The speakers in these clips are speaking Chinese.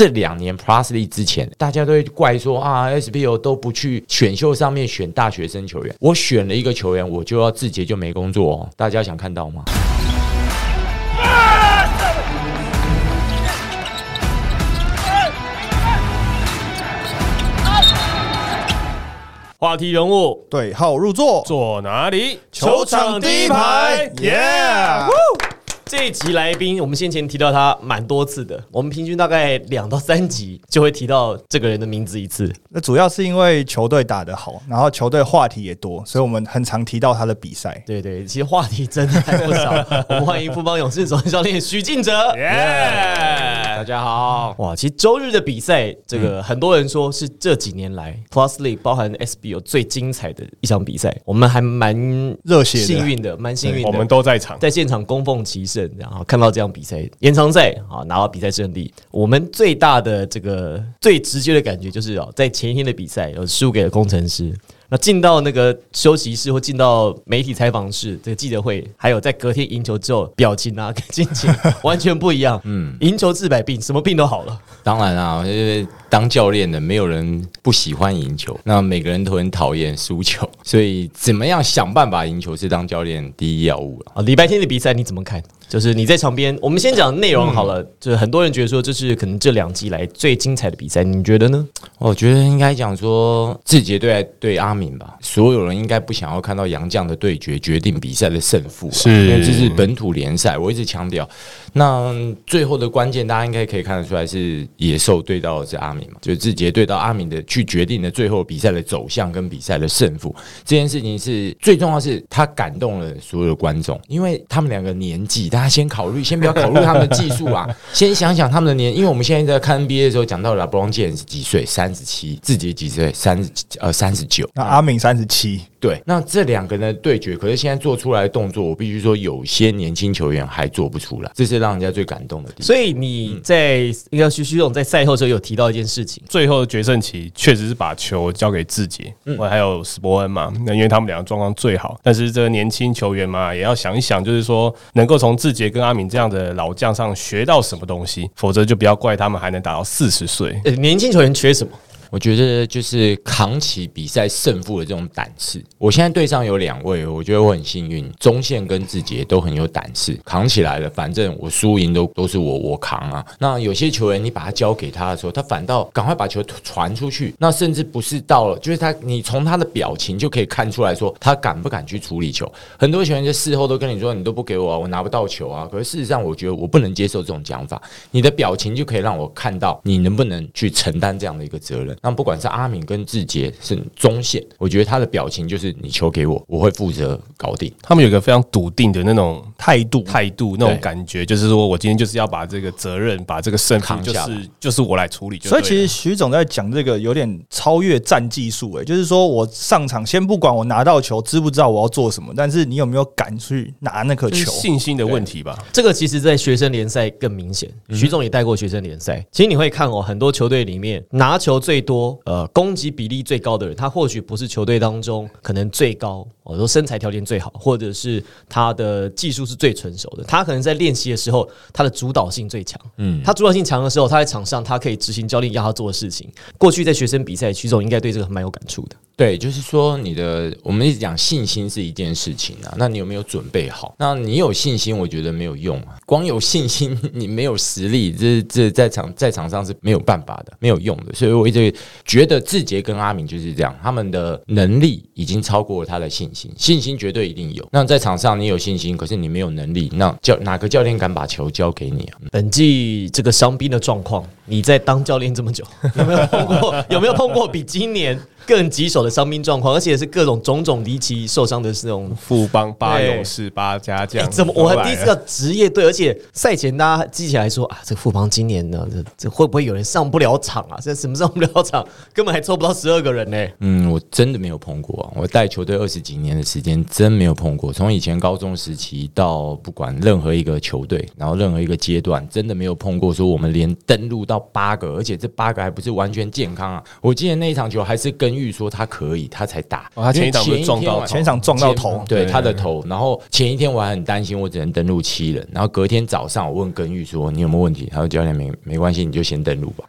这两年 Plus League 之前，大家都会怪说啊，SBO 都不去选秀上面选大学生球员。我选了一个球员，我就要字节就没工作哦。大家想看到吗？话题人物对号入座，坐哪里？球场第一排，Yeah！这一集来宾，我们先前提到他蛮多次的，我们平均大概两到三集就会提到这个人的名字一次。那主要是因为球队打得好，然后球队话题也多，所以我们很常提到他的比赛。对对，其实话题真的还不少。我们欢迎富邦勇士总教练许敬哲，耶！大家好。哇，其实周日的比赛，这个很多人说是这几年来 Plus League 包含 SBO 最精彩的一场比赛，我们还蛮热血幸运的，蛮幸运的。我们都在场，在现场供奉其胜，然后看到这样比赛延长赛啊，拿到比赛胜利。我们最大的这个最直接的感觉就是哦，在前一天的比赛有输给了工程师。那进到那个休息室或进到媒体采访室，这个记者会，还有在隔天赢球之后表情啊跟心情完全不一样。嗯，赢球治百病，什么病都好了。当然啊，因为当教练的没有人不喜欢赢球，那每个人都很讨厌输球，所以怎么样想办法赢球是当教练第一要务了。啊，礼拜天的比赛你怎么看？就是你在场边，我们先讲内容好了。就是很多人觉得说这是可能这两季来最精彩的比赛，你觉得呢？我觉得应该讲说志杰对对阿敏吧，所有人应该不想要看到杨绛的对决决定比赛的胜负，是因为这是本土联赛。我一直强调，那最后的关键大家应该可以看得出来是野兽对到的是阿敏嘛，就是志杰对到阿敏的去决定了最后比赛的走向跟比赛的胜负。这件事情是最重要，是他感动了所有的观众，因为他们两个年纪，大家先考虑，先不要考虑他们的技术啊，先想想他们的年，因为我们现在在看 NBA 的时候讲到了 LeBron James 几岁，三十七，志杰几岁，三十呃三十九，那阿敏三十七，对，那这两个人的对决，可是现在做出来的动作，我必须说，有些年轻球员还做不出来，这是让人家最感动的地方。所以你在应该徐徐总在赛后时候有提到一件事情，最后的决胜期确实是把球交给志杰，我还有斯伯恩嘛，那因为他们两个状况最好，但是这个年轻球员嘛，也要想一想，就是说能够从志杰跟阿敏这样的老将上学到什么东西，否则就不要怪他们还能打到四十岁。呃年轻球员缺什么？我觉得就是扛起比赛胜负的这种胆识。我现在队上有两位，我觉得我很幸运，中线跟志杰都很有胆识，扛起来了。反正我输赢都都是我我扛啊。那有些球员你把他交给他的时候，他反倒赶快把球传出去。那甚至不是到了，就是他你从他的表情就可以看出来说他敢不敢去处理球。很多球员在事后都跟你说你都不给我，我拿不到球啊。可是事实上，我觉得我不能接受这种讲法。你的表情就可以让我看到你能不能去承担这样的一个责任。那不管是阿敏跟志杰是中线，我觉得他的表情就是你球给我，我会负责搞定。他们有个非常笃定的那种态度态度，那种感觉，就是说我今天就是要把这个责任，把这个胜负，就是就是我来处理就。所以其实徐总在讲这个有点超越战技术，诶，就是说我上场先不管我拿到球知不知道我要做什么，但是你有没有敢去拿那颗球？信心的问题吧。这个其实，在学生联赛更明显。徐总也带过学生联赛，其实你会看哦，很多球队里面拿球最多、呃，攻击比例最高的人，他或许不是球队当中可能最高，我说身材条件最好，或者是他的技术是最成熟的。他可能在练习的时候，他的主导性最强。嗯，他主导性强的时候，他在场上他可以执行教练要他做的事情。过去在学生比赛，徐总应该对这个蛮有感触的。对，就是说你的，我们一直讲信心是一件事情啊，那你有没有准备好？那你有信心，我觉得没有用啊，光有信心 你没有实力，这这在场在场上是没有办法的，没有用的。所以我一直觉得志杰跟阿明就是这样，他们的能力已经超过了他的信心，信心绝对一定有。那在场上你有信心，可是你没有有能力，那教哪个教练敢把球交给你啊？本季这个伤兵的状况，你在当教练这么久，有没有碰过？有没有碰过比今年更棘手的伤兵状况？而且是各种种种离奇受伤的这种。富邦八对勇士八家哎将，怎么？我还第一次到职业队，而且赛前大家记起来说啊，这个富邦今年呢，这这会不会有人上不了场啊？这什么上不了场？根本还凑不到十二个人呢、嗯，我真的没有碰过、啊。我带球队二十几年的时间，真没有碰过。从以前高中时期到不管任何一个球队，然后任何一个阶段，真的没有碰过说我们连登录到八个，而且这八个还不是完全健康啊。我记得那一场球还是跟跟玉说他可以，他才打。哦他前一场撞到晚前一场撞到头对对他的头，然后前一天我还很担心，我只能登录七人，然后隔天早上我问根玉说你有没有问题，他说教练没没关系，你就先登录吧。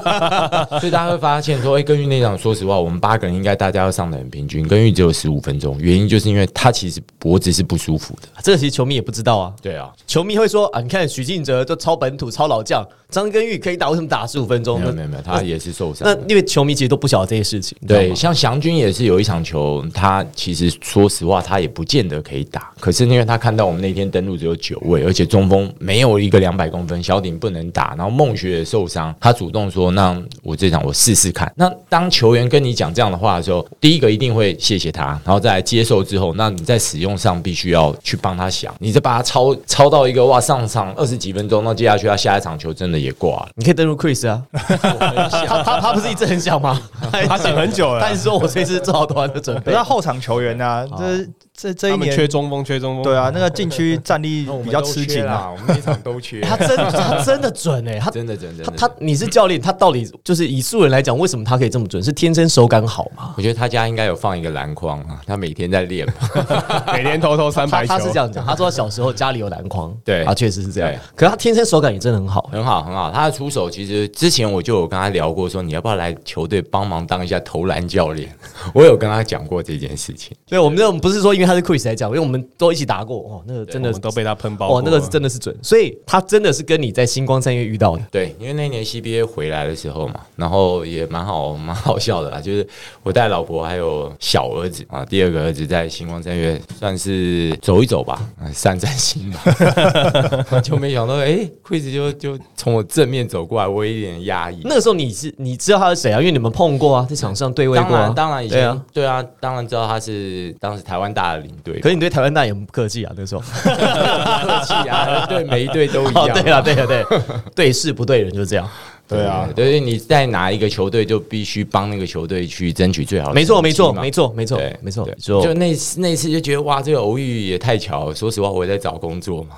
所以大家会发现说，哎、根玉那场，说实话，我们八个人应该大家要上的很平均，根玉只有十五分钟，原因就是因为他其实脖子是不舒服的。这个其实球迷也不知道啊。对啊，球迷会说啊，你看许晋哲都超本土、超老将，张根玉可以打，为什么打十五分钟？没有没有没有，他也是受伤那的。因为球迷其实都不晓得这些事情，对，像祥军也是有一场球，他其实说实话，他也不见得可以打。可是因为他看到我们那天登录只有九位，而且中锋没有一个两百公分，小顶不能打，然后孟学也受伤，他主动说：“那我这场我试试看。”那当球员跟你讲这样的话的时候，第一个一定会谢谢他，然后再来接受之后，那你在使用上必须要去帮他想，你再把他超超到一个哇上场二十几分钟，那接下去他下一场球真的也挂了。你可以登录 Chris 啊，他他他不是一直很想吗？他想很久了 但是说我随时做好多的准备可是。他后场球员呢、这这这一年缺，中锋，缺中锋。对啊，那个禁区 战力比较吃紧啊。啊，我们每场都 缺他真他真的准哎、他 真的真的真的他他你是教练，他到底就是以素人来讲，为什么他可以这么准？是天生手感好吗？我觉得他家应该有放一个篮筐啊，他每天在练嘛。每天偷偷三百球他他是这。样讲，他说他小时候家里有篮筐，对他，确实是这样。可是他天生手感也真的很好，很好，很好。他的出手其实之前我就有跟他聊过，说你要不要来球队帮忙当一下投篮教练？我有跟他讲过这件事情。对我们这种不是说因为他是 Chris 来讲，因为我们都一起打过哦，那个真的我们都被他喷爆过哦，那个是真的是准，所以他真的是跟你在星光三月遇到的。对，因为那年 CBA 回来的时候嘛，然后也蛮好，蛮好笑的啦。就是我带老婆还有小儿子啊，第二个儿子在星光三月算是走一走吧，啊散散心吧。就没想到，哎、i z 就就从我正面走过来，我有一点压抑。那个时候你是你知道他是谁啊？因为你们碰过啊，在场上对位当过啊然，。当然以前对啊对啊，当然知道他是当时台湾大的领队。可是你对台湾大也很不客气啊，那时候。客气啊，对每一队都一 哦，样。对了，对了，对，对事不对人就是这样。对啊，所以，你在哪一个球队就必须帮那个球队去争取最好的没错，没错，没错，没错，没错。就就那次那次就觉得哇，这个偶遇也太巧了。说实话，我也在找工作嘛。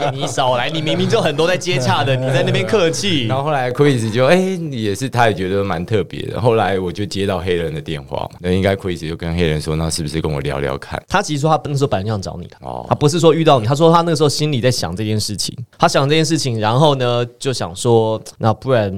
你少来，你明明就很多在接洽的，你在那边客气 然。后后来 Chris 就哎、也是他也觉得蛮特别的。后来我就接到黑人的电话嘛，那应该 Chris 就跟黑人说，那是不是跟我聊聊看？他其实说他那时候本来就想找你的，哦他不是说遇到你，他说他那个时候心里在想这件事情，他想这件事情，然后呢就想说，那不然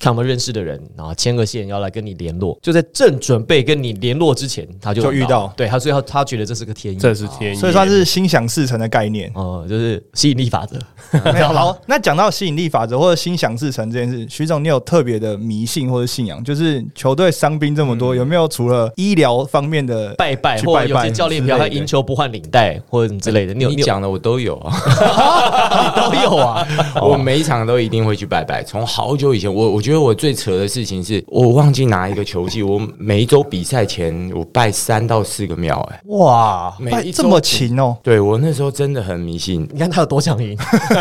看我们认识的人，然后牵个线要来跟你联络，就在正准备跟你联络之前，他就就遇到对他，最后他他觉得这是个天意，这是天意，所以算是心想事成的概念。哦、就是吸引力法则。没有 好，那讲到吸引力法则或者心想事成这件事，徐总，你有特别的迷信或者信仰？就是球队伤兵这么多，有没有除了医疗方面的拜拜，去或者有些教练比较他赢球不换领带或者什么之类的，你你有你讲的我都有啊，你都有啊？我每一场都一定会去拜拜。从好久以前，我我觉得我最扯的事情是我忘记拿一个球季，我每一周比赛前我拜三到四个庙、哎，哇！每一周这么勤哦？对我那时候真的很迷信，你看他有多想赢，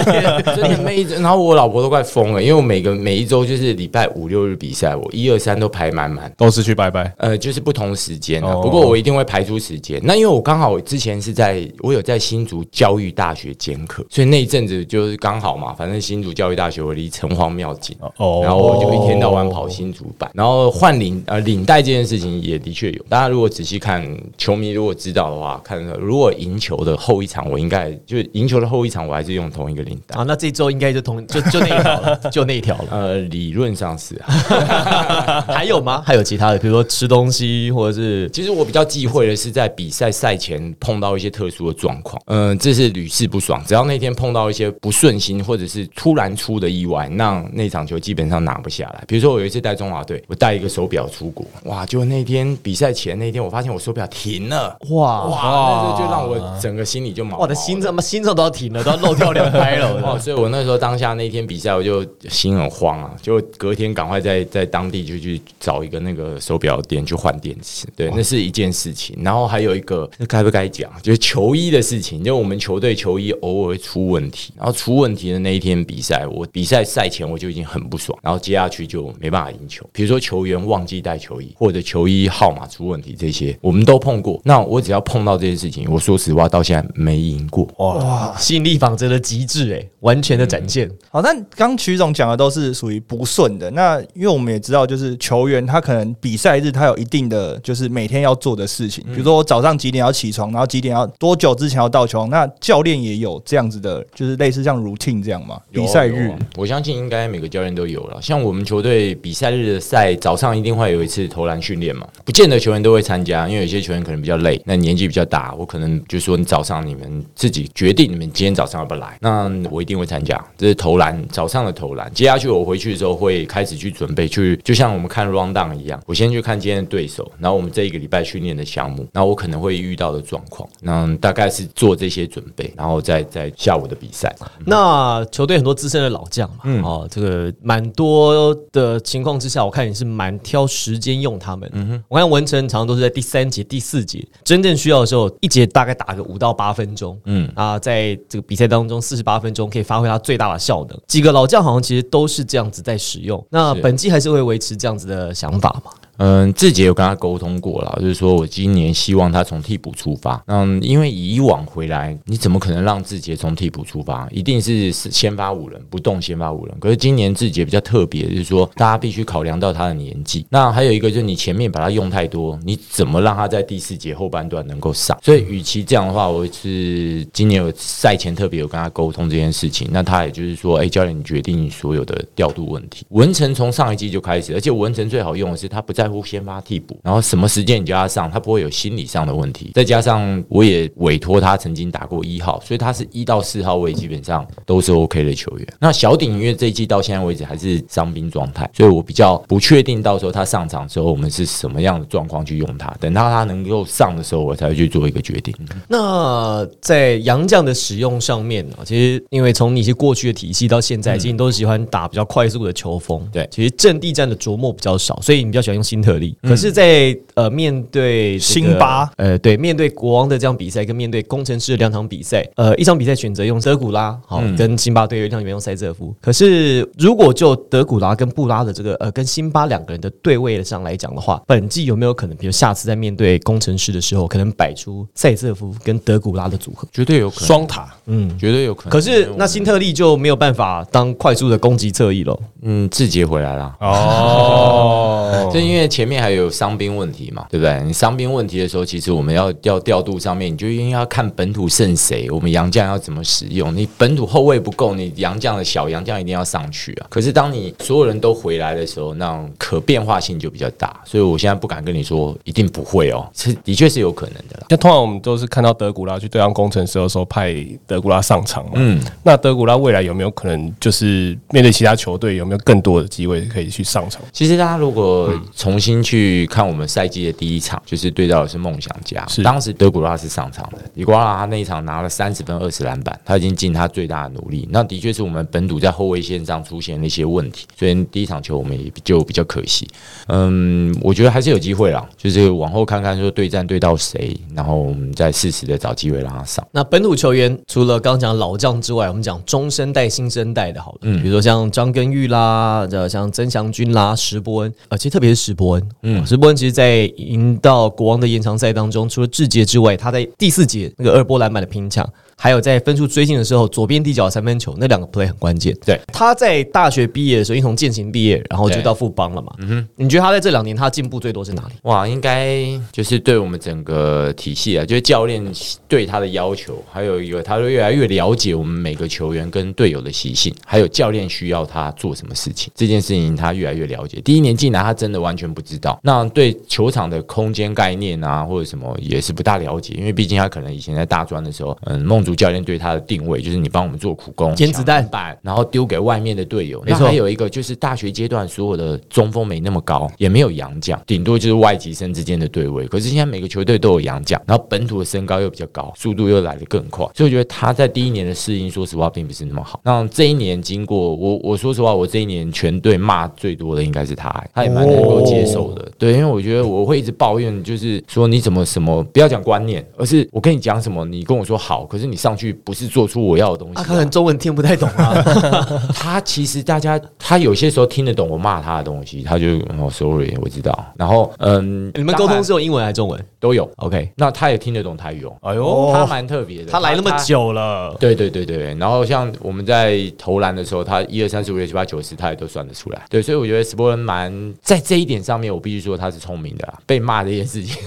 真的每一周，然后我老婆都快疯了，因为我每个每一周就是礼拜五六日比赛，我一二三都排满满。都是去拜拜。呃，就是不同时间啊，哦不过我一定会排出时间。那因为我刚好之前是在我有在新竹教育大学兼课，所以那一阵子就是刚好嘛，反正新竹教育大学我离城隍庙近，哦然后我就一天到晚跑新竹版，然后换领呃领带这件事情也的确有。大家如果仔细看，球迷如果知道的话，看如果赢球的后一场，我应该就是赢球的后一场，我还是用同一个领带。啊，那这周应该就同就就那一条了，就那一条了。呃，理论上是啊。还有吗？还有其他的，比如说吃东西，或者是 其实我比较忌讳的是在比赛赛前碰到一些特殊的状况，嗯、这是屡试不爽。只要那天碰到一些不顺心或者是突然出的意外，那那场球基本上拿不下来。比如说我有一次带中华队，我带一个手表出国，哇，就那天比赛前那天，我发现我手表停了，哇哇，就让我整个心里就毛毛我的心怎么心脏都要停了，都要漏跳两拍 哦，了。所以我那时候当下那天比赛，我就心很慌啊，就隔天赶快在 在当地就去找一个那个手表店去换电池，对，那是一件事情。然后还有一个，那该不该讲？就是球衣的事情，就我们球队球衣偶尔会出问题，然后出问题的那一天比赛，我比赛赛赛前我就已经很不爽，然后接下去就没办法赢球。比如说球员忘记带球衣，或者球衣号码出问题，这些我们都碰过。那我只要碰到这件事情，我说实话，到现在没赢过。哇，吸引力法则的极致，哎，完全的展现。好，那刚曲总讲的都是属于不顺的。那因为我们也知道，就是球员他可能比赛日他有一定的就是每天要做的事情，比如说我早上几点要起床，然后几点要多久之前要到球。那教练也有这样子的，就是类似像 routine 这样嘛？比赛日，我相信应该每个教练都有了。像我们球队比赛日的赛早上一定会有一次投篮训练嘛，不见得球员都会参加，因为有些球员可能比较累，那年纪比较大，我可能就说你早上你们自己决定你们今天早上要不要来，那我一定会参加。这是投篮早上的投篮，接下去我回去的时候会开始去准备，去就像我们看 round down 一样，我先去看今天的对手，然后我们这一个礼拜训练的项目，那我可能会遇到的状况，那大概是做这些准备，然后再在下午的比赛。那球队很多资深的老将嘛，哦，这个蛮多的情况之下，我看你是蛮挑时间用他们。嗯哼，我看文成常常都是在第三节、第四节真正需要的时候，一节大概打个五到八分钟。嗯啊，在这个比赛当中四十八分钟可以发挥他最大的效能。几个老将好像其实都是这样子在使用。那本季还是会维持这样子的想法吗？嗯，志杰有跟他沟通过了，就是说我今年希望他从替补出发。嗯，因为以往回来，你怎么可能让志杰从替补出发？一定是先发五人，不动先发五人。可是今年志杰比较特别，就是说大家必须考量到他的年纪。那还有一个就是你前面把他用太多，你怎么让他在第四节后半段能够上？所以与其这样的话，我是今年有赛前特别有跟他沟通这件事情。那他也就是说，哎，教练你决定所有的调度问题。文成从上一季就开始，而且文成最好用的是他不在。不先发替补，然后什么时间你叫他上，他不会有心理上的问题。再加上我也委托他曾经打过一号，所以他是一到四号位基本上都是 OK 的球员。那小鼎因为这一季到现在为止还是伤兵状态，所以我比较不确定到时候他上场之后我们是什么样的状况去用他。等到他能够上的时候，我才会去做一个决定。那在杨将的使用上面呢，其实因为从你是过去的体系到现在，其实都喜欢打比较快速的球风。对，其实阵地战的琢磨比较少，所以你比较喜欢用新。特利，可是，在呃面对辛巴，呃对，面对国王的这样比赛，跟面对工程师的两场比赛，呃一场比赛选择用德古拉，好跟辛巴对，一场里面用塞泽夫。可是如果就德古拉跟布拉的这个呃跟辛巴两个人的对位上来讲的话，本季有没有可能，比如下次在面对工程师的时候，可能摆出塞泽夫跟德古拉的组合？绝对有可能，双塔，嗯，绝对有可能。可是那辛特利就没有办法当快速的攻击侧翼了。嗯，志杰回来了哦，就因为。前面还有伤兵问题嘛，对不对？你伤兵问题的时候，其实我们要调调度上面，你就应该要看本土剩谁，我们洋将要怎么使用。你本土后卫不够，你洋将的小洋将一定要上去啊。可是当你所有人都回来的时候，那种可变化性就比较大。所以我现在不敢跟你说一定不会哦，是的确是有可能的。那通常我们都是看到德古拉去对抗工程师的时候，派德古拉上场嘛。嗯，那德古拉未来有没有可能就是面对其他球队，有没有更多的机会可以去上场？其实大家如果从新去看我们赛季的第一场，就是对到的是梦想家。是当时德古拉是上场的，迪瓜拉他那一场拿了三十分、二十篮板，他已经尽他最大的努力。那的确是我们本土在后卫线上出现了一些问题，所以第一场球我们也就比较可惜。嗯，我觉得还是有机会啦，就是往后看看说对战对到谁，然后我们再适时的找机会让他上。那本土球员除了刚刚讲老将之外，我们讲中生代、新生代的，好了，嗯，比如说像张根玉啦，像曾祥军啦、石伯恩，而且特别是石伯恩。嗯，史波恩其实，在赢到国王的延长赛当中，除了志杰之外，他在第四节那个二波篮板的拼抢。还有在分数追进的时候，左边地角三分球那两个 play 很关键。对，他在大学毕业的时候，一从建行毕业，然后就到富邦了嘛。嗯哼，你觉得他在这两年他进步最多是哪里？哇，应该就是对我们整个体系啊，就是教练对他的要求，还有一个他越来越了解我们每个球员跟队友的习性，还有教练需要他做什么事情，这件事情他越来越了解。第一年进来他真的完全不知道，那对球场的空间概念啊或者什么也是不大了解，因为毕竟他可能以前在大专的时候，嗯，梦。主教练对他的定位就是你帮我们做苦工，捡子弹板，然后丢给外面的队友。没错，还有一个就是大学阶段所有的中锋没那么高，也没有洋将，顶多就是外籍生之间的对位。可是现在每个球队都有洋将，然后本土的身高又比较高，速度又来得更快，所以我觉得他在第一年的适应，说实话并不是那么好。那这一年经过我，我说实话，我这一年全队骂最多的应该是他，他也蛮能够接受的。对，因为我觉得我会一直抱怨，就是说你怎么什么不要讲观念，而是我跟你讲什么，你跟我说好，可是你。你上去不是做出我要的东西、啊，可能中文听不太懂啊。他其实大家他有些时候听得懂我骂他的东西，他就哦，sorry，我知道。然后嗯，你们沟通是用英文还是中文都有。？OK，那他也听得懂台语哦，哎呦，哦他蛮特别的。他来那么久了，对对对对，然后像我们在投篮的时候，他一二三四五六七八九十，他也都算得出来。对，所以我觉得斯波恩蛮在这一点上面，我必须说他是聪明的啦。被骂这件事情，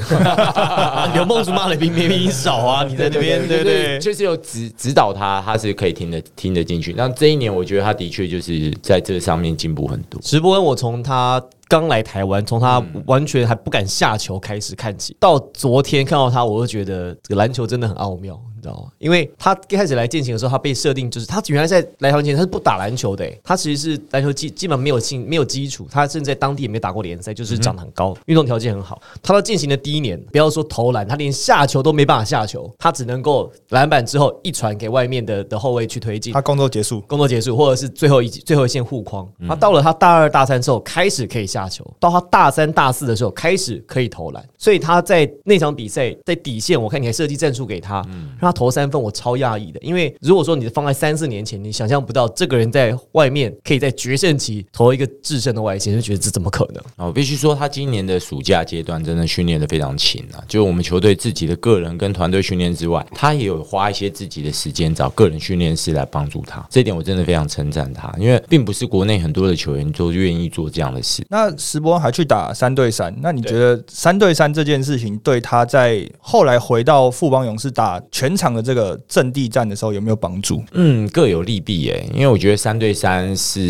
刘梦竹骂的比明明少啊，你在那边对不对？就是有指指导他，他是可以听得听得进去。那这一年，我觉得他的确就是在这上面进步很多。直播，我从他刚来台湾，从他完全还不敢下球开始看起，到昨天看到他，我就觉得这个篮球真的很奥妙，知道吗？因为他一开始来践行的时候，他被设定就是他原来在来台湾前他是不打篮球的、欸，他其实是篮球基基本上没有进没有基础，他甚至在当地也没打过联赛，就是长得很高，运动条件很好。他到践行的第一年，不要说投篮，他连下球都没办法下球，他只能够篮板之后一传给外面的的后卫去推进他。工作结束，工作结束，或者是最后一最后一线护框。他到了他大二大三之后开始可以下球，到他大三大四的时候开始可以投篮，所以他在那场比赛在底线，我看你还设计战术给他，让他投三分，我超讶异的。因为如果说你放在三四年前，你想象不到这个人在外面可以在决胜期投一个制胜的外线，就觉得这怎么可能？啊，我必须说，他今年的暑假阶段真的训练的非常勤啊！就我们球队自己的个人跟团队训练之外，他也有花一些自己的时间找个人训练师来帮助他。这一点我真的非常称赞他，因为并不是国内很多的球员都愿意做这样的事。那石波还去打三对三，那你觉得三对三这件事情对他在后来回到富邦勇士打全场的这个阵地战的时候有没有帮助？嗯，各有利弊耶。因为我觉得三对三是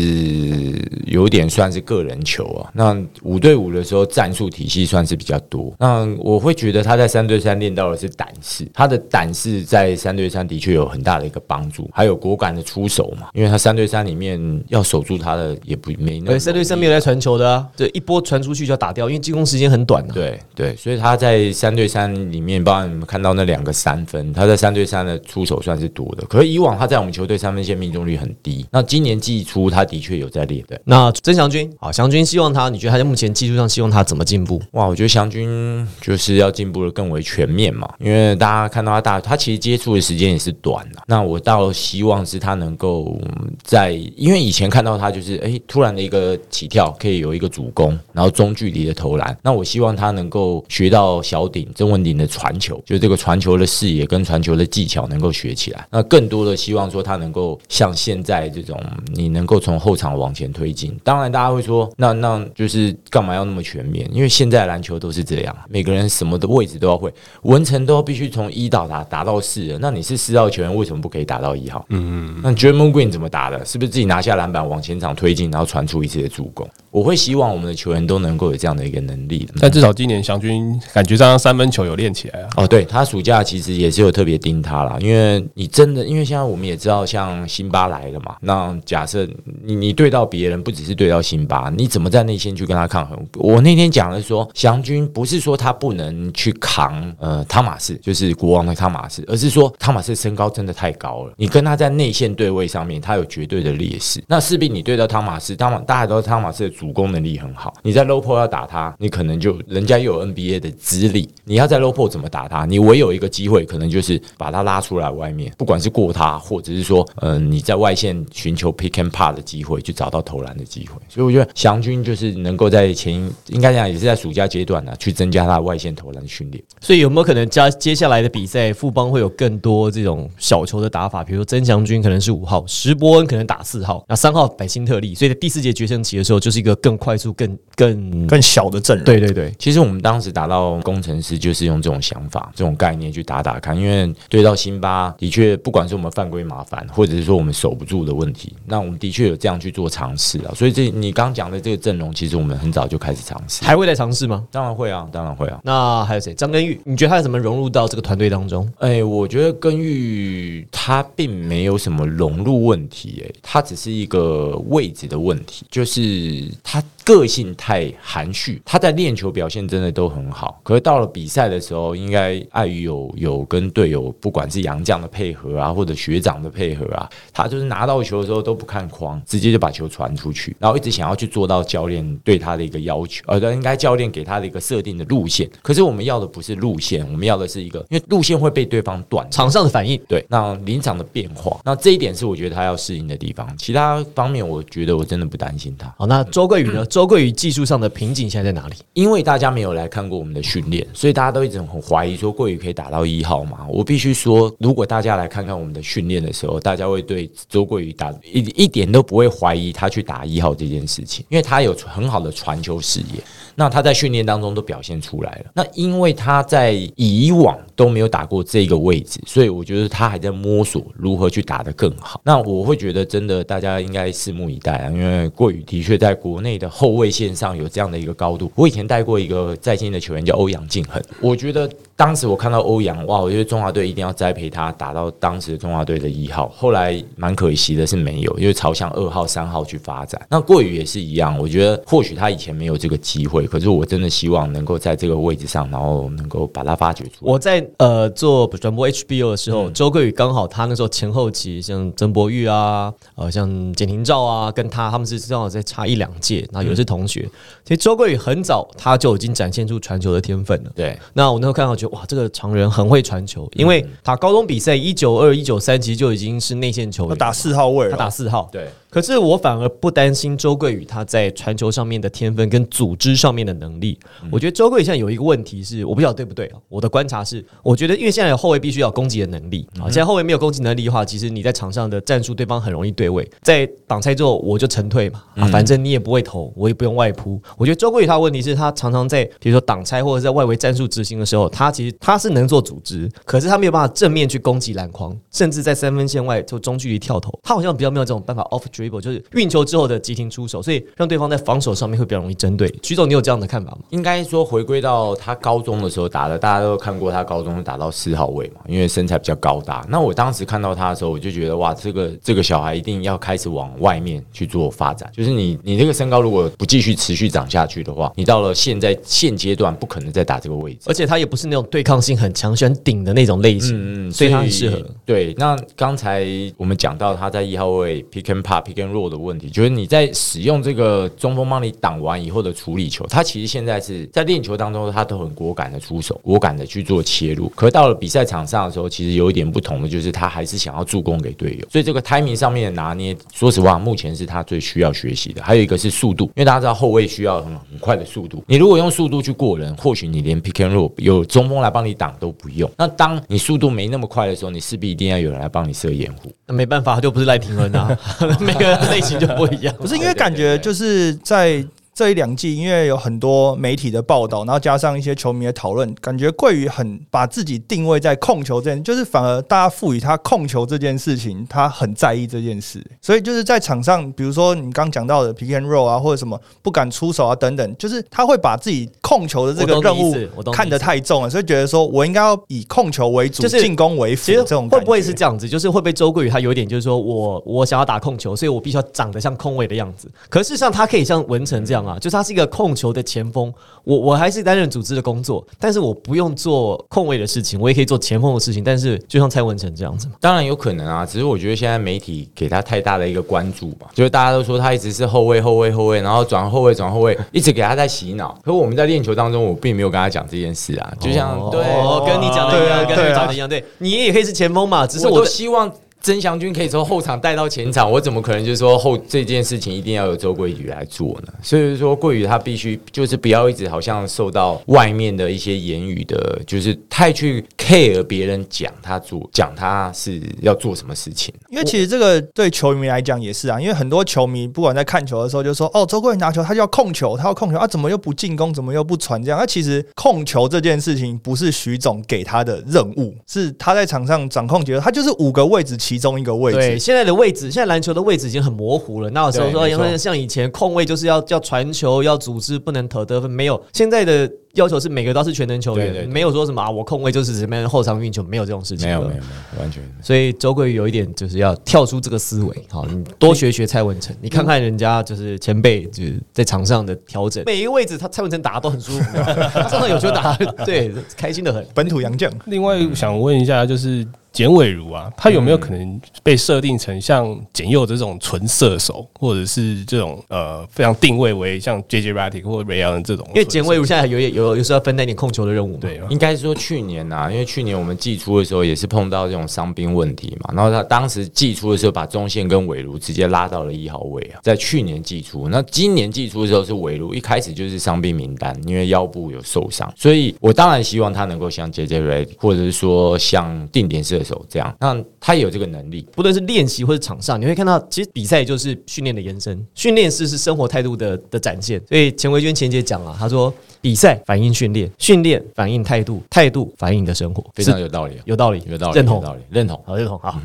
有点算是个人球啊，那五对五的时候战术体系算是比较多。那我会觉得他在三对三练到的是胆识，他的胆识在三对三的确有很大的一个帮助，还有果敢的出手嘛，因为他三对三里面要守住他的也不没那三对三没有在传球的啊，对，一波传出去就要打掉，因为进攻时间很短啊。对对，所以他在三对三里面，包括你们看到那两个三分，他在三对三的出手算是多的。可是以往他在我们球队三分线命中率很低，那今年季初他的确有在练。的，那曾祥军，好，祥军希望他，你觉得他在目前技术上希望他怎么进步？哇，我觉得祥军就是要进步的更为全面嘛，因为大家看到他大，他其实接触的时间也是短的。那我倒希望是他能够嗯在，因为以前看到他就是哎突然的一个起跳，可以有一个主攻，然后中距离的投篮。那我希望他能够学到小顶曾文鼎的传球，就是这个传球的视野跟传球的技巧能够学起来。那更多的希望说他能够像现在这种，你能够从后场往前推进。当然，大家会说，那那就是干嘛要那么全面？因为现在篮球都是这样，每个人什么的位置都要会，文成都必须从一到打打到四了。那你是四号球员，为什么不可以打到一号？嗯嗯。那 d r a m o n Green 怎么打的？是不是自己拿下篮板往前场推进，然后传出一次的助攻？我会希望我们的球员都能够有这样的一个能力的。但至少今年祥军感觉上三分球有练起来啊。哦，对他暑假其实也是有特别盯他啦，因为你真的，因为现在我们也知道，像辛巴来了嘛，那假设你你对到别人，不只是对到辛巴，你怎么在内线去跟他抗衡？我那天讲的说，祥军不是说他不能去扛呃汤马士，就是国王的汤马士，而是说汤马士身高真的太高了，你跟他在内线对位上面，他有绝对的劣势。那势必你对到汤马士，汤马大家都知道汤马士的主攻能力很好，你在 low p o 要打他，你可能就人家又有 NBA 的资历，你要在 low p o 怎么打他？你唯有一个机会，可能就是把他拉出来外面，不管是过他，或者是说，呃，你在外线寻求 pick and pop 的机会，去找到投篮的机会。所以我觉得祥军就是能够在前应该讲也是在暑假阶段呢、去增加他的外线投篮训练。所以有没有可能加接下来的比赛，富邦会有更多这种小球的打法？比如说曾祥军可能是五号，石波恩可能打四号，那三号百辛特利。所以在第四节决胜期的时候，就是一个更快速、更更更小的阵容，对对对，其实我们当时打到工程师，就是用这种想法、这种概念去打打看，因为对到辛巴，的确不管是我们犯规麻烦，或者是说我们守不住的问题，那我们的确有这样去做尝试啊。所以这你刚讲的这个阵容，其实我们很早就开始尝试。还会再尝试吗？当然会啊，当然会啊。那还有谁？张根玉，你觉得他怎么融入到这个团队当中？哎、我觉得根玉他并没有什么融入问题、哎，他只是一个位置的问题，就是他个性太含蓄。他在练球表现真的都很好，可是到了比赛的时候，应该碍于有有跟队友，不管是杨将的配合啊，或者学长的配合啊，他就是拿到球的时候都不看框，直接就把球传出去，然后一直想要去做到教练对他的一个要求，呃，应该教练给他的一个设定的路线。可是我们要的不是路线，我们要的是一个，因为路线会被对方断。场上的反应，对，那临场的变化，那这一点是我觉得他要适应的地方。其他方面，我觉得我真的不担心他。好，那周桂宇呢？周桂宇技术上的瓶颈现在在哪里？因为大家没有来看过我们的训练，所以大家都一直很怀疑说桂宇可以打到一号吗？我必须说，如果大家来看看我们的训练的时候，大家会对周桂宇打一一点都不会怀疑他去打一号这件事情，因为他有很好的传球视野。那他在训练当中都表现出来了。那因为他在以往都没有打过这个位置，所以我觉得他还在摸索如何去打得更好。那我会觉得真的大家应该拭目以待啊，因为郭宇的确在国内的后卫线上有这样的一个高度。我以前带过一个在新的球员叫欧阳靖恒，我觉得当时我看到欧阳哇，我觉得中华队一定要栽培他打到当时中华队的一号。后来蛮可惜的是没有，因为朝向二号、三号去发展。那郭宇也是一样，我觉得或许他以前没有这个机会。可是我真的希望能够在这个位置上，然后能够把它发掘出来。我在呃做转播 HBO 的时候，周桂宇刚好他那时候前后期，像曾博玉啊，呃像简廷照啊，跟他他们是正好在差一两届，那有是同学。其实周桂宇很早他就已经展现出传球的天分了。对，那我那时候看到觉得哇，这个常人很会传球，因为他高中比赛一九二一九三其实就已经是内线球员，打四号位，他打四号。对。可是我反而不担心周桂宇他在传球上面的天分跟组织上面的能力。我觉得周桂宇现在有一个问题是，我不晓得对不对啊？我的观察是，我觉得因为现在有后卫必须要攻击的能力啊，现在后卫没有攻击能力的话，其实你在场上的战术对方很容易对位，在挡拆之后我就沉退嘛啊，反正你也不会投，我也不用外扑。我觉得周桂宇他的问题是他常常在比如说挡拆或者在外围战术执行的时候，他其实他是能做组织，可是他没有办法正面去攻击篮筐，甚至在三分线外就中距离跳投，他好像比较没有这种办法 off dribble，就是运球。之后的急停出手，所以让对方在防守上面会比较容易针对。徐总，你有这样的看法吗？应该说回归到他高中的时候打的，大家都看过他高中打到四号位嘛，因为身材比较高大。那我当时看到他的时候，我就觉得哇，这个这个小孩一定要开始往外面去做发展。就是你你这个身高如果不继续持续长下去的话，你到了现在现阶段不可能再打这个位置。而且他也不是那种对抗性很强、喜欢顶的那种类型，嗯嗯，所以他很适合。对，那刚才我们讲到他在一号位 pick and pop pick and roll 的问题，就是你在。使用这个中锋帮你挡完以后的处理球，他其实现在是在练球当中，他都很果敢的出手，果敢的去做切入。可到了比赛场上的时候，其实有一点不同的，就是他还是想要助攻给队友。所以这个 timing 上面的拿捏，说实话，目前是他最需要学习的。还有一个是速度，因为大家知道后卫需要很很快的速度。你如果用速度去过人，或许你连 pick and roll 有中锋来帮你挡都不用。那当你速度没那么快的时候，你势必一定要有人来帮你设掩护。那没办法，就不是赖廷恩啊，个类型就不一样。不是因为。感觉就是在。这一两季，因为有很多媒体的报道，然后加上一些球迷的讨论，感觉桂宇很把自己定位在控球这件，就是反而大家赋予他控球这件事情，他很在意这件事。所以就是在场上，比如说你刚讲到的 pick and roll 啊，或者什么不敢出手啊等等，就是他会把自己控球的这个任务看得太重了，所以觉得说我应该要以控球为主，进攻为辅。这种会不会是这样子？就是会被周桂宇他有一点就是说我我想要打控球，所以我必须要长得像控卫的样子。可事实上他可以像文成这样。啊，就是他是一个控球的前锋，我我还是担任组织的工作，但是我不用做控卫的事情，我也可以做前锋的事情。但是就像蔡文成这样子，当然有可能啊，只是我觉得现在媒体给他太大的一个关注吧，就是大家都说他一直是后卫后卫后卫，然后转后卫转后卫，一直给他在洗脑。可我们在练球当中，我并没有跟他讲这件事啊，就像对，跟你讲的一样，跟你讲的一样，对你也可以是前锋嘛，只是我希望。曾祥军可以从后场带到前场，我怎么可能就是说后这件事情一定要由周桂宇来做呢？所以说桂宇他必须就是不要一直好像受到外面的一些言语的，就是太去 care 别人讲他做讲他是要做什么事情。因为其实这个对球迷来讲也是啊，因为很多球迷不管在看球的时候就说哦，周桂宇拿球他就要控球，他要控球啊，怎么又不进攻，怎么又不传这样？那其实控球这件事情不是徐总给他的任务，是他在场上掌控节奏，他就是五个位置。其中一个位置，对现在的位置，现在篮球的位置已经很模糊了。那有时候说，因为像以前控位就是要要传球、要组织，不能投得分。没有现在的要求是每个都是全能球员，没有说什么啊，我控卫就是什么样后场运球，没有这种事情。没有没有。没有，完全所以周桂宇有一点就是要跳出这个思维，好，你多学学蔡文成，你看看人家就是前辈就是在场上的调整，每一个位置他蔡文成打的都很舒服，场上有球打，对，开心的很。本土洋将，另外想问一下，就是简伟如啊，他有没有可能被设定成像简佑这种纯射手，或者是这种呃非常定位为像 J J Radic 或 Ray Allen 这种？因为简伟如现在有有有有时候要分担一点控球的任务嘛，对啊，应该是说去年呐、因为去年我们寄出的时候也是碰到这种伤兵问题嘛，然后他当时寄出的时候把中线跟韦如直接拉到了一号位啊，在去年寄出，那今年寄出的时候是韦如一开始就是伤兵名单，因为腰部有受伤，所以我当然希望他能够像 J J Ray 或者是说像定点射手这样，那他也有这个能力。不论是练习或者场上，你会看到，其实比赛就是训练的延伸，训练是是生活态度的的展现。所以钱维娟前姐讲了，她说比赛反映训练，训练反映态度，态度反映你的生活，非常有道理啊，有道理，有道理，认同，道理，认同。好认同，好。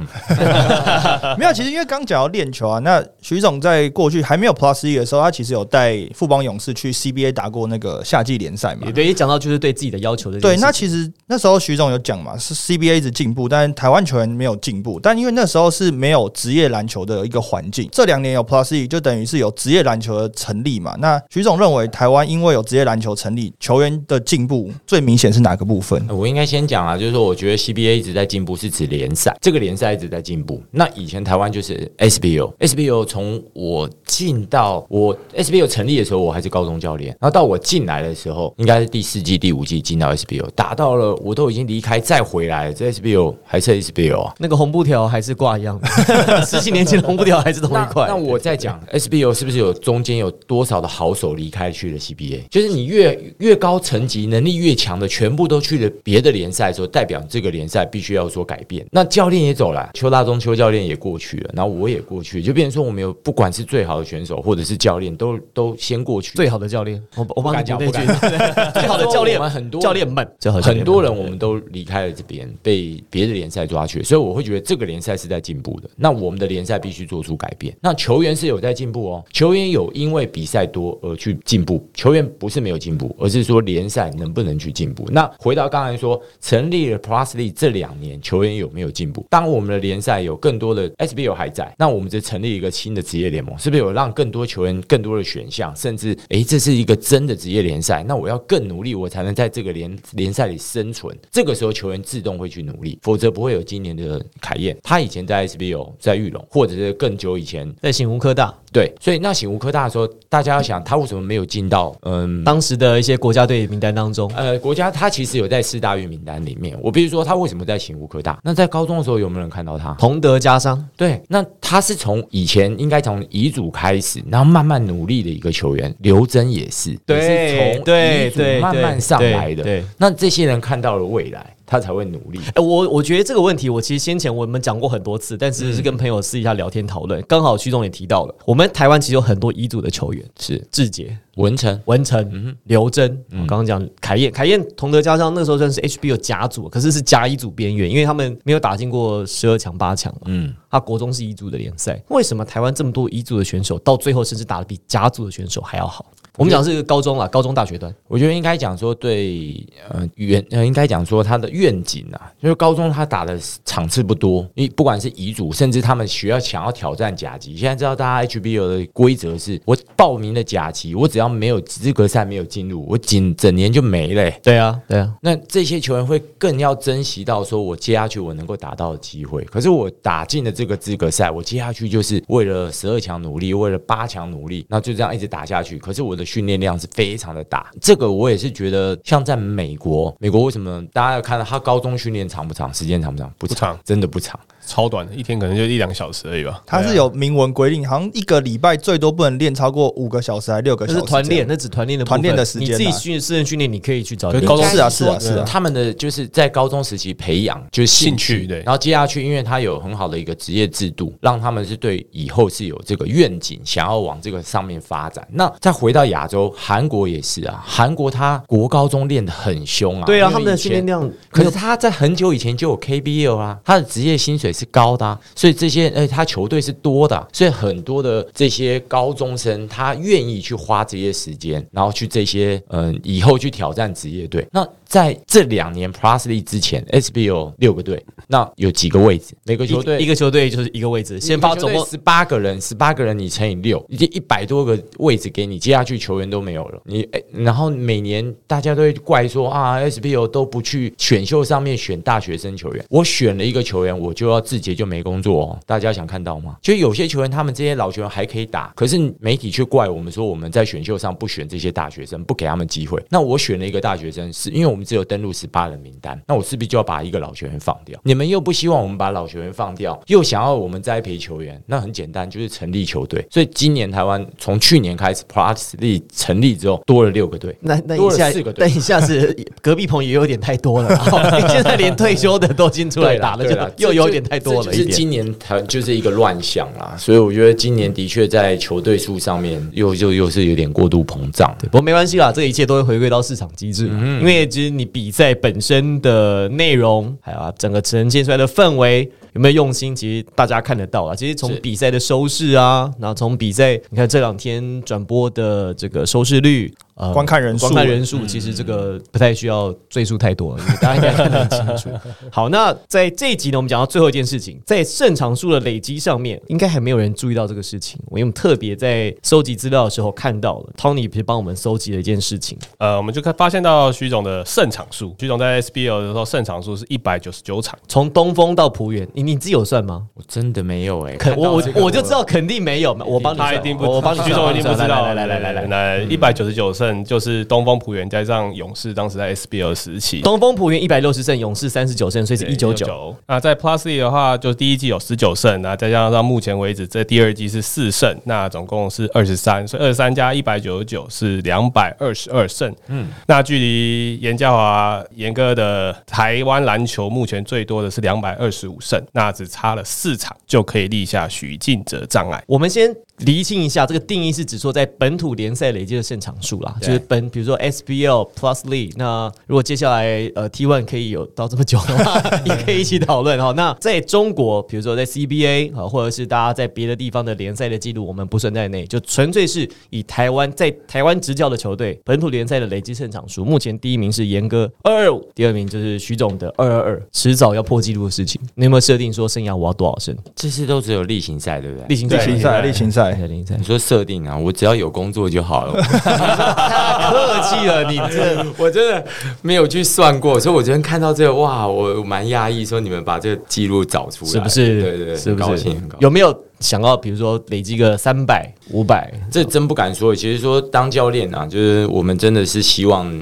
没有，其实因为刚讲到练球啊，那徐总在过去还没有 Plus E 的时候，他其实有带富邦勇士去 CBA 打过那个夏季联赛嘛也。对，也讲到就是对自己的要求的对，那其实那时候徐总有讲嘛，是 CBA 一直进步，但台湾球员没有进步。但因为那时候是没有职业篮球的一个环境，这两年有 Plus E，就等于是有职业篮球的成立嘛。那徐总认为台湾因为有职业篮球成立，球员的进步最明显是哪个部分？我应该先讲啊，就是说，我觉得 CBA 一直在进步，是指联赛，这个联赛一直在进步。那以前台湾就是 SBO，SBO 从我进到我 SBO 成立的时候，我还是高中教练，然后到我进来的时候，应该是第四季、第五季进到 SBO，打到了我都已经离开再回来，这 SBO 还是 SBO 啊。那个红布条还是挂一样的，十几年前的红布条还是同一块。那我在讲 SBO 是不是有中间有多少的好手离开去了 CBA？就是你越越高层级、能力越强的，全部都去了别的联赛的时候，代表这个联赛必须要做改变。那教练也走了，邱大中邱教练也过去了，然后我也过去，就变成说我们有不管是最好的选手或者是教练，都都先过去。最好的教练，我我帮你敢讲 最好的教练我们很多教练们很多人我们都离开了这边，被别的联赛抓去，所以我会觉得这个联赛是在进步的。那我们的联赛必须做出改变。那球员是有在进步哦，球员有因为比赛多而去进步，球员不是没有进步，而是说联赛能不能去进步。那回到刚才说，成立了 Plus League 这两年，球员有没有进步？当我们的联赛有更多的 SBL 还在，那我们就成立一个新的职业联盟，是不是有让更多球员更多的选项，甚至诶，这是一个真的职业联赛，那我要更努力，我才能在这个联联赛里生存。这个时候，球员自动会去努力，否则不会有今年的凯燕。他以前在 SBL，在玉龙，或者是更久以前，在醒悟科大，对，所以那醒悟科大的时候，大家要想他为什么没有进到嗯。当时的一些国家队名单当中，呃，国家他其实有在四大运名单里面。我比如说，他为什么在醒吾科大？那在高中的时候有没有人看到他？同德加商，对，那他是从以前应该从乙组开始，然后慢慢努力的一个球员。刘真也是，对是从乙组对对，慢慢上来的。对。那这些人看到了未来，他才会努力。哎、我我觉得这个问题，我其实先前我们讲过很多次，但是是跟朋友私底下聊天讨论。刚好徐总也提到了，我们台湾其实有很多乙组的球员，是志杰、文成，文成、刘真，我刚刚讲凯燕，凯燕同德加上那时候算是 HBO 甲组，可是是甲乙组边缘，因为他们没有打进过十二强、八强嘛。嗯，他国中是乙组的联赛，为什么台湾这么多乙组的选手到最后甚至打的比甲组的选手还要好？我们讲是高中啊，高中大学段，我觉得应该讲说对，呃，愿呃，应该讲说他的愿景啊，就是高中他打的场次不多，因为不管是乙组，甚至他们学校想要挑战甲级，现在知道大家 HBO 的规则是，我报名的甲级，我只要没有资格赛没有进入，我仅整年就没了欸、对啊，对啊，那这些球员会更要珍惜到说，我接下去我能够打到的机会。可是我打进了这个资格赛，我接下去就是为了十二强努力，为了八强努力，那就这样一直打下去。可是我的训练量是非常的大，这个我也是觉得，像在美国，美国为什么大家要看到他高中训练长不长，时间长不长？不不长真的不长。超短的，一天可能就一两个小时而已吧。它是有明文规定，好像一个礼拜最多不能练超过五个小时，还六个小时。是团练，。那只团练的团练的时间啊你自己训私人训练，你可以去找高中是啊是啊是啊他们的就是在高中时期培养就是兴兴趣，趣对然后接下去，因为他有很好的一个职业制度，让他们是对以后是有这个愿景，想要往这个上面发展。那再回到亚洲，韩国也是啊，韩国他国高中练得很凶啊，对啊，他们的训练量可是他在很久以前就有 KBL 啊，他的职业薪水是高的、啊，所以这些，而且他球队是多的啊、所以很多的这些高中生他愿意去花这些些时间，然后去这些嗯、以后去挑战职业队。那在这两年 Plus League 之前，SBL 有六个队，那有几个位置？每个球队一个球队就是一个位置，先发总共十八个人，十八个人你乘以六，已经一百多个位置给你，接下去球员都没有了。你哎，然后每年大家都会怪说啊，SBL 都不去选秀上面选大学生球员。我选了一个球员，我就要字节就没工作哦。大家想看到吗？就有些球员，他们这些老球员还可以打，可是媒体却怪我们说我们在选秀上不选这些大学生，不给他们机会。那我选了一个大学生，是因为我们只有登录十八人名单，那我势必就要把一个老球员放掉。你们又不希望我们把老球员放掉，又想要我们栽培球员，那很简单，就是成立球队。所以今年台湾从去年开始 Plus 成立之后，多了六个队。那那一下了四个，队但一下是 隔壁棚也有点太多了，现在连退休的都进出来打了，就又有点太多了是。今年台就是一个乱象啦，所以我觉得今年的确在球队数上面又又又是有点过度膨胀。不过没关系啦，这一切都会回归到市场机制，嗯因为其实你比赛本身的内容，还有啊整个呈现出来的氛围有没有用心，其实大家看得到啊。其实从比赛的收视啊，然后从比赛，你看这两天转播的这个收视率。呃观看人数观看人数，其实这个不太需要赘述太多了，因为大家应该看得很清楚。好，那在这一集呢，我们讲到最后一件事情，在胜场数的累积上面，应该还没有人注意到这个事情。我因为特别在收集资料的时候看到了，Tony 其实帮我们收集了一件事情，呃，我们就看发现到徐总的胜场数，徐总在 SBL 的时候胜场数是一百九十九场，从东风到浦原，你你自己有算吗？我真的没有哎、肯我我我就知道肯定没有嘛，我帮你一定不，我帮你算徐总一定不知道。来来来来来来，来，一百九十九胜就是东风浦原加上勇士当时在 SBL 时期。东风浦原一百六十胜，勇士三十九胜，所以是一九九。九。那在 Plus League 的话，就第一季有十九胜，那再加上到目前为止，这第二季是四胜，那总共是二十三，所以二十三加一百九十九是两百二十二胜。嗯，那距离严家华严哥的台湾篮球目前最多的是两百二十五胜，那只差了四场就可以立下许晋哲障碍。我们先厘清一下，这个定义是指说在本土联赛累积的胜场数啦，对就是本比如说 SBL Plus League。那如果接下来呃 T1 可以有到这么久的话，也可以一起讨论哈。那在中国，比如说在 CBA 啊，或者是大家在别的地方的联赛的记录，我们不算在内，就纯粹是以台湾在台湾执教的球队本土联赛的累积胜场数。目前第一名是严哥二二五，第二名就是徐总的二二二，迟早要破纪录的事情。你有没有设定说生涯我要多少胜？这些都只有例行赛，对不对？例行赛，例行赛，例行赛，例行赛你。说设定啊，我只要有工作就好了。太 客气了，你这我真的没有去算过，所以我昨天看到这个，哇，我我蛮压抑，说你们把这个记录找出来，是不是？对对对，是不是。有没有想要，比如说累积个三百、五百？这真不敢说。其实说当教练啊，就是我们真的是希望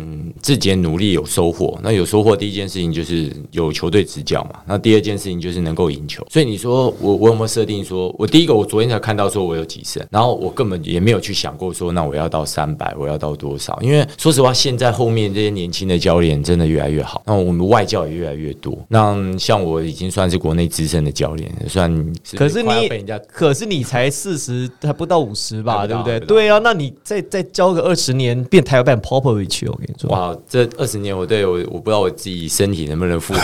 自己的努力有收获。那有收获，第一件事情就是有球队执教嘛。那第二件事情就是能够赢球。所以你说我我有没有设定说，我第一个我昨天才看到说我有几胜，然后我根本也没有去想过说，那我要到三百，我要到多少？因为说实话，现在后面这些年轻的教练真的越来越好，那我们外教也越来越多。那像我已经算是国内资深的教练，算可是你要被人家可是你才四十，还不到五十吧，对不对？对啊，那你再再教个二十年，变台湾版 Popovich，我跟你说，哇，这二十年我对我我不知道我自己身体能不能负荷。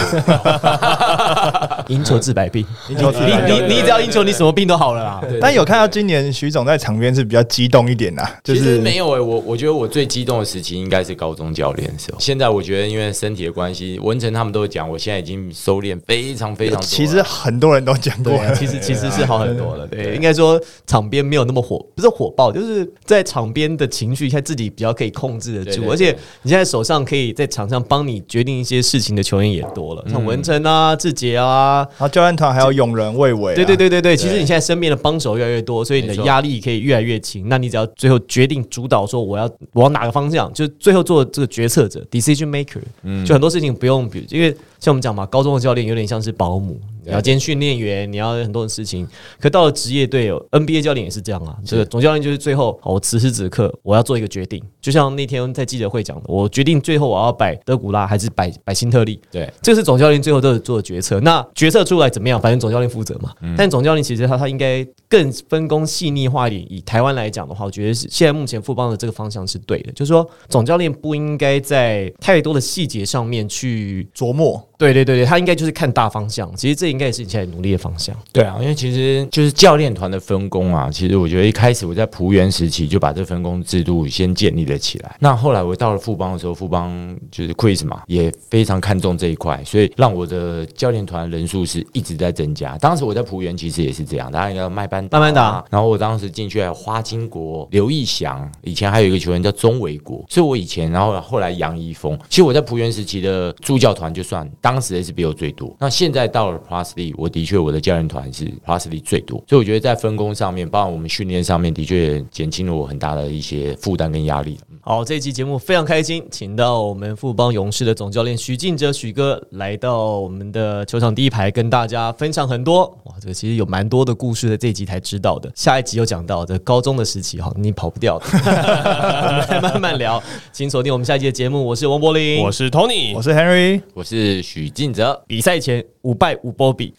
赢球治百病，赢球治你百病你你只要赢球，你什么病都好了啦。但有看到今年徐总在场边是比较激动一点呐，就是没有诶、我我觉得我最激动的时期应该是高中教练的时候。现在我觉得因为身体的关系，文成他们都讲，我现在已经收敛非常非常多了。其实很多人都讲过其实其实是好很多了。对，应该说场边没有那么火，不是火爆，就是在场边的情绪，他自己比较可以控制得住。而且你现在手上可以在场上帮你决定一些事情的球员也多了，像文成啊、志杰啊。然后教练团还有永仁、魏伟啊，对对对对对，其实你现在身边的帮手越来越多，所以你的压力可以越来越轻。那你只要最后决定主导说我要往哪个方向，就最后做这个决策者 （decision maker）。就很多事情不用，比如因为像我们讲嘛，高中的教练有点像是保姆，你要兼训练员，你要很多的事情。可到了职业队友 NBA 教练也是这样啊，这个总教练就是最后，我此时此刻我要做一个决定，就像那天在记者会讲的，我决定最后我要摆德古拉还是摆摆辛特利，对这个是总教练最后都有做的决策。那决策出来怎么样？反正总教练负责嘛。但总教练其实他他应该更分工细腻化一点。以台湾来讲的话，我觉得是现在目前富邦的这个方向是对的，就是说总教练不应该在太多的细节上面去琢磨。对对对对，他应该就是看大方向。其实这应应该也是你现在努力的方向。对啊，因为其实就是教练团的分工啊，其实我觉得一开始我在浦原时期就把这分工制度先建立了起来。那后来我到了富邦的时候，富邦就是 Chris 嘛，也非常看重这一块，所以让我的教练团人数是一直在增加。当时我在浦原其实也是这样，大家要麦班慢慢打，然后我当时进去还有花金国、刘义祥，以前还有一个球员叫钟伟国，所以我以前，然后后来杨一峰，其实我在浦原时期的助教团就算当时 SBO 最多，那现在到了 Plusly，我的确我的教练团是 Plusly 最多，所以我觉得在分工上面，包括我们训练上面，的确减轻了我很大的一些负担跟压力。好，这一期节目非常开心，请到我们富邦勇士的总教练许晋哲许哥来到我们的球场第一排，跟大家分享很多哇，这个其实有蛮多的故事的，这一集才知道的。下一集有讲到这高中的时期哈，你跑不掉的，我们慢慢聊，请锁定我们下一集的节目。我是王柏林，我是 Tony，我是 Henry，我是许晋哲。比赛前五败五波比。